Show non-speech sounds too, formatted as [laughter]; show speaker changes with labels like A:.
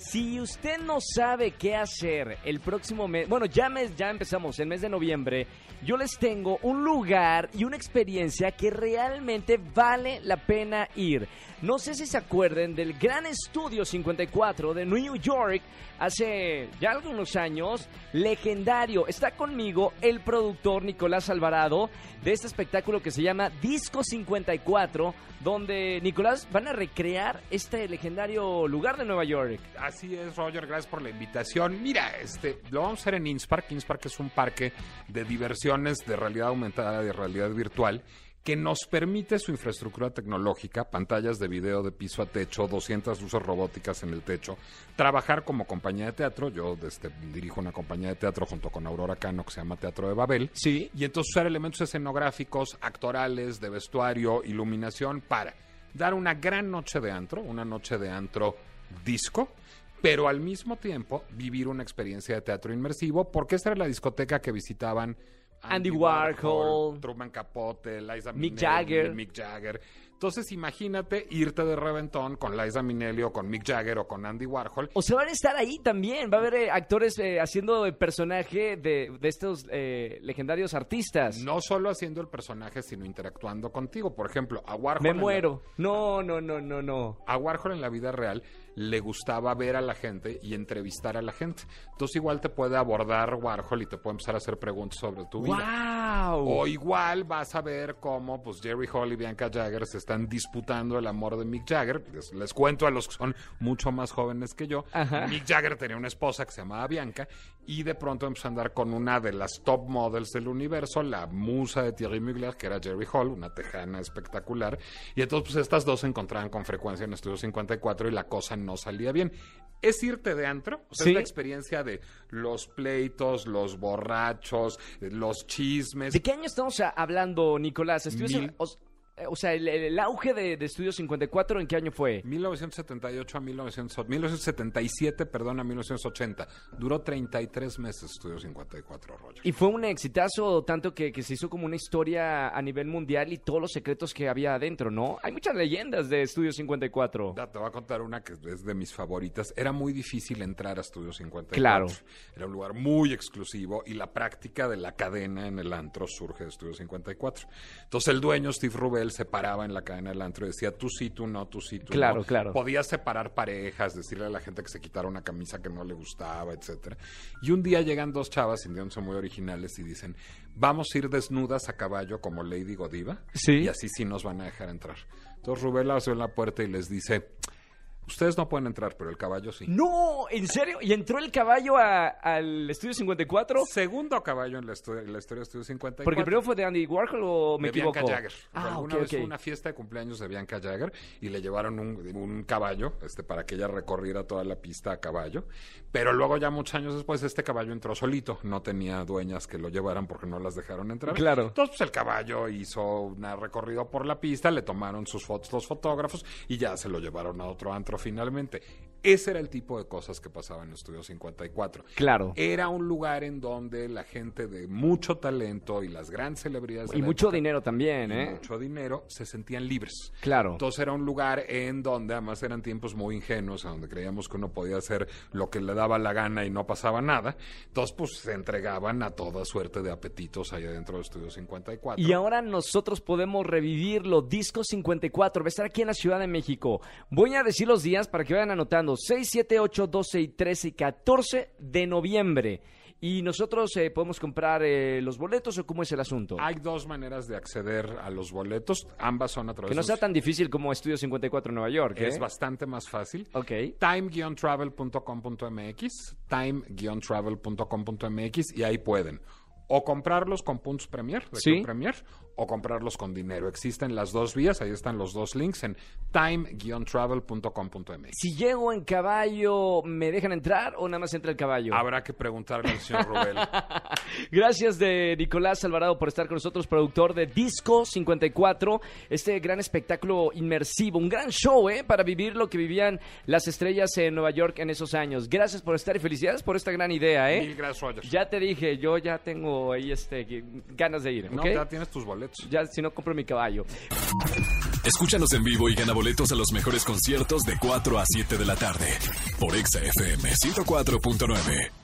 A: si usted no sabe qué hacer el próximo mes, bueno, ya, mes, ya empezamos el mes de noviembre, yo les tengo un lugar y una experiencia que realmente vale la pena ir. No sé si se acuerden del Gran Estudio 54 de New York hace ya algunos años, legendario. Está conmigo el productor Nicolás Alvarado de este espectáculo que se llama Disco 54, donde Nicolás van a recrear este legendario lugar de Nueva York.
B: Así es, Roger, gracias por la invitación. Mira, este, lo vamos a hacer en Innspark. Innspark es un parque de diversiones de realidad aumentada, de realidad virtual que nos permite su infraestructura tecnológica, pantallas de video de piso a techo, 200 luces robóticas en el techo, trabajar como compañía de teatro, yo este, dirijo una compañía de teatro junto con Aurora Cano que se llama Teatro de Babel,
A: Sí.
B: y entonces usar elementos escenográficos, actorales, de vestuario, iluminación, para dar una gran noche de antro, una noche de antro disco, pero al mismo tiempo vivir una experiencia de teatro inmersivo, porque esta era la discoteca que visitaban
A: Andy Warhol,
B: Truman Capote, Liza
A: Mick
B: Minnelli,
A: Jagger.
B: Mick Jagger. Entonces imagínate irte de reventón con Liza Minnelli o con Mick Jagger o con Andy Warhol.
A: O sea, van a estar ahí también. Va a haber eh, actores eh, haciendo el personaje de, de estos eh, legendarios artistas.
B: No solo haciendo el personaje, sino interactuando contigo. Por ejemplo, a Warhol.
A: Me
B: la-
A: muero. No, no, no, no, no.
B: a Warhol en la vida real le gustaba ver a la gente y entrevistar a la gente. Entonces igual te puede abordar Warhol y te puede empezar a hacer preguntas sobre tu vida.
A: ¡Wow!
B: O igual vas a ver cómo pues Jerry Hall y Bianca Jagger se están disputando el amor de Mick Jagger. Les, les cuento a los que son mucho más jóvenes que yo.
A: Ajá.
B: Mick Jagger tenía una esposa que se llamaba Bianca y de pronto empezó a andar con una de las top models del universo, la musa de Thierry Mugler, que era Jerry Hall, una tejana espectacular. Y entonces pues estas dos se encontraban con frecuencia en Estudio 54 y la cosa no salía bien. Es irte de antro, o sea,
A: Sí.
B: es la experiencia de los pleitos, los borrachos, los chismes.
A: ¿De qué año estamos hablando, Nicolás? En- o, eh, o sea, el, el auge de, de Estudio 54, ¿en qué año fue?
B: 1978 a 1900 1977, perdón, a 1980. Duró 33 meses Estudio 54, Roger.
A: Y fue un exitazo, tanto que, que se hizo como una historia a nivel mundial y todos los secretos que había adentro, ¿no? Hay muchas leyendas de Estudio 54.
B: Ya, te voy a contar una que es de mis favoritas. Era muy difícil entrar a Estudio 54.
A: Claro.
B: Era un lugar muy exclusivo y la práctica de la cadena en el antro surge de Estudio 54. Entonces el dueño, Steve Rubel, se paraba en la cadena del antro y decía tú sí, tú no, tú sí, tú
A: Claro,
B: no.
A: claro.
B: Podías separar parejas, decirle a la gente que se quitara una camisa que no le gustaba, etcétera. Y un día llegan dos chavas, sintiéndose muy originales, y dicen, vamos a ir desnudas a caballo como Lady Godiva.
A: Sí.
B: Y así sí nos van a dejar entrar. Entonces Rubel abrió la puerta y les dice, ustedes no pueden entrar, pero el caballo sí.
A: No, ¿en serio? ¿Y entró el caballo a- al Estudio 54?
B: Segundo caballo en la, historia, en la historia de Estudio 54.
A: Porque el primero fue de Andy Warhol o me
B: de
A: equivoco.
B: Bianca Jagger.
A: Ah,
B: Alguna
A: ok,
B: vez
A: ok.
B: fue una fiesta de cumpleaños de Bianca Jagger y le llevaron un, un caballo este, para que ella recorriera toda la pista a caballo. Pero luego, ya muchos años después, este caballo entró solito. No tenía dueñas que lo llevaran porque no las dejaron entrar.
A: Claro.
B: Entonces, pues, el caballo hizo un recorrido por la pista, le tomaron sus fotos los fotógrafos y ya se lo llevaron a otro antro finalmente. Ese era el tipo de cosas que pasaban en Estudio 54.
A: Claro.
B: Era un lugar en donde la gente de mucho talento y las grandes celebridades de
A: Y
B: la
A: mucho
B: época,
A: dinero también, ¿eh?
B: mucho dinero se sentían libres.
A: Claro.
B: Entonces era un lugar en donde además eran tiempos muy ingenuos, en donde creíamos que uno podía hacer lo que le daba la gana y no pasaba nada. Entonces pues se entregaban a toda suerte de apetitos ahí adentro del Estudio 54.
A: Y ahora nosotros podemos revivirlo. Disco 54 va a estar aquí en la Ciudad de México. Voy a decir los días para que vayan anotando. 6, 7, 8, 12 y 13 y 14 de noviembre. Y nosotros eh, podemos comprar eh, los boletos o cómo es el asunto.
B: Hay dos maneras de acceder a los boletos, ambas son a través
A: que no
B: de
A: sea tan difícil como Estudio 54 en Nueva York. ¿eh?
B: Es bastante más fácil.
A: Ok.
B: time-travel.com.mx, time-travel.com.mx y ahí pueden o comprarlos con puntos Premier, de
A: Sí.
B: Premier, o comprarlos con dinero. Existen las dos vías, ahí están los dos links en time-travel.com.mx.
A: Si llego en caballo, ¿me dejan entrar o nada más entra el caballo?
B: Habrá que preguntarle al señor Rubel. [laughs] [laughs]
A: Gracias de Nicolás Alvarado por estar con nosotros, productor de Disco 54, este gran espectáculo inmersivo, un gran show, ¿eh? Para vivir lo que vivían las estrellas en Nueva York en esos años. Gracias por estar y felicidades por esta gran idea, ¿eh?
B: Mil gracias.
A: Ya te dije, yo ya tengo ahí este, ganas de ir,
B: No,
A: ¿ok?
B: ya tienes tus boletos.
A: Ya, si no compro mi caballo.
C: Escúchanos en vivo y gana boletos a los mejores conciertos de 4 a 7 de la tarde por Exa FM 104.9.